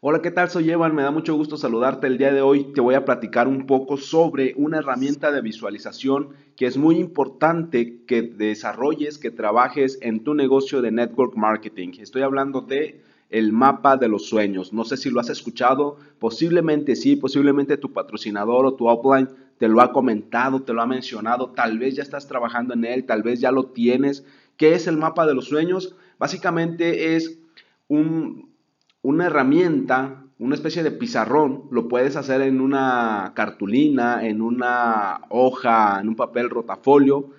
Hola, ¿qué tal? Soy Evan, me da mucho gusto saludarte. El día de hoy te voy a platicar un poco sobre una herramienta de visualización que es muy importante que desarrolles, que trabajes en tu negocio de network marketing. Estoy hablando de el mapa de los sueños. No sé si lo has escuchado, posiblemente sí, posiblemente tu patrocinador o tu upline te lo ha comentado, te lo ha mencionado, tal vez ya estás trabajando en él, tal vez ya lo tienes. ¿Qué es el mapa de los sueños? Básicamente es un, una herramienta, una especie de pizarrón, lo puedes hacer en una cartulina, en una hoja, en un papel rotafolio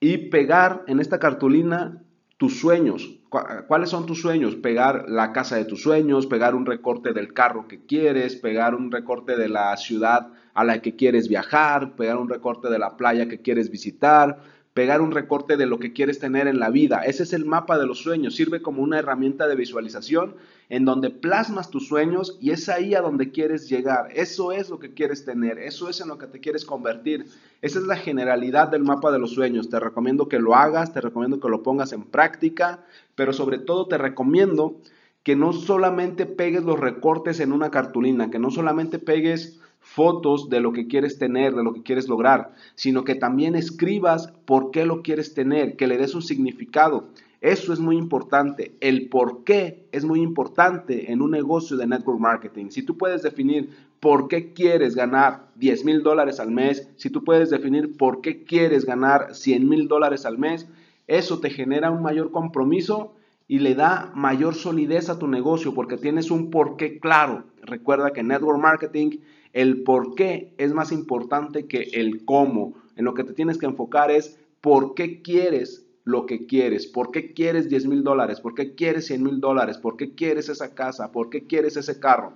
y pegar en esta cartulina tus sueños. ¿Cuáles son tus sueños? Pegar la casa de tus sueños, pegar un recorte del carro que quieres, pegar un recorte de la ciudad a la que quieres viajar, pegar un recorte de la playa que quieres visitar, pegar un recorte de lo que quieres tener en la vida. Ese es el mapa de los sueños. Sirve como una herramienta de visualización en donde plasmas tus sueños y es ahí a donde quieres llegar. Eso es lo que quieres tener. Eso es en lo que te quieres convertir. Esa es la generalidad del mapa de los sueños. Te recomiendo que lo hagas, te recomiendo que lo pongas en práctica, pero sobre todo te recomiendo que no solamente pegues los recortes en una cartulina, que no solamente pegues fotos de lo que quieres tener, de lo que quieres lograr, sino que también escribas por qué lo quieres tener, que le des un significado. Eso es muy importante. El por qué es muy importante en un negocio de network marketing. Si tú puedes definir por qué quieres ganar 10 mil dólares al mes, si tú puedes definir por qué quieres ganar 100 mil dólares al mes, eso te genera un mayor compromiso y le da mayor solidez a tu negocio porque tienes un por qué claro. Recuerda que network marketing el por qué es más importante que el cómo. En lo que te tienes que enfocar es por qué quieres lo que quieres, por qué quieres 10 mil dólares, por qué quieres 100 mil dólares, por qué quieres esa casa, por qué quieres ese carro.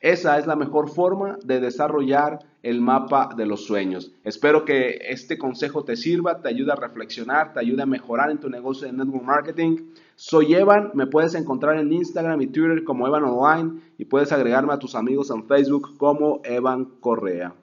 Esa es la mejor forma de desarrollar el mapa de los sueños. Espero que este consejo te sirva, te ayude a reflexionar, te ayude a mejorar en tu negocio de network marketing. Soy Evan, me puedes encontrar en Instagram y Twitter como Evan Online y puedes agregarme a tus amigos en Facebook como Evan Correa.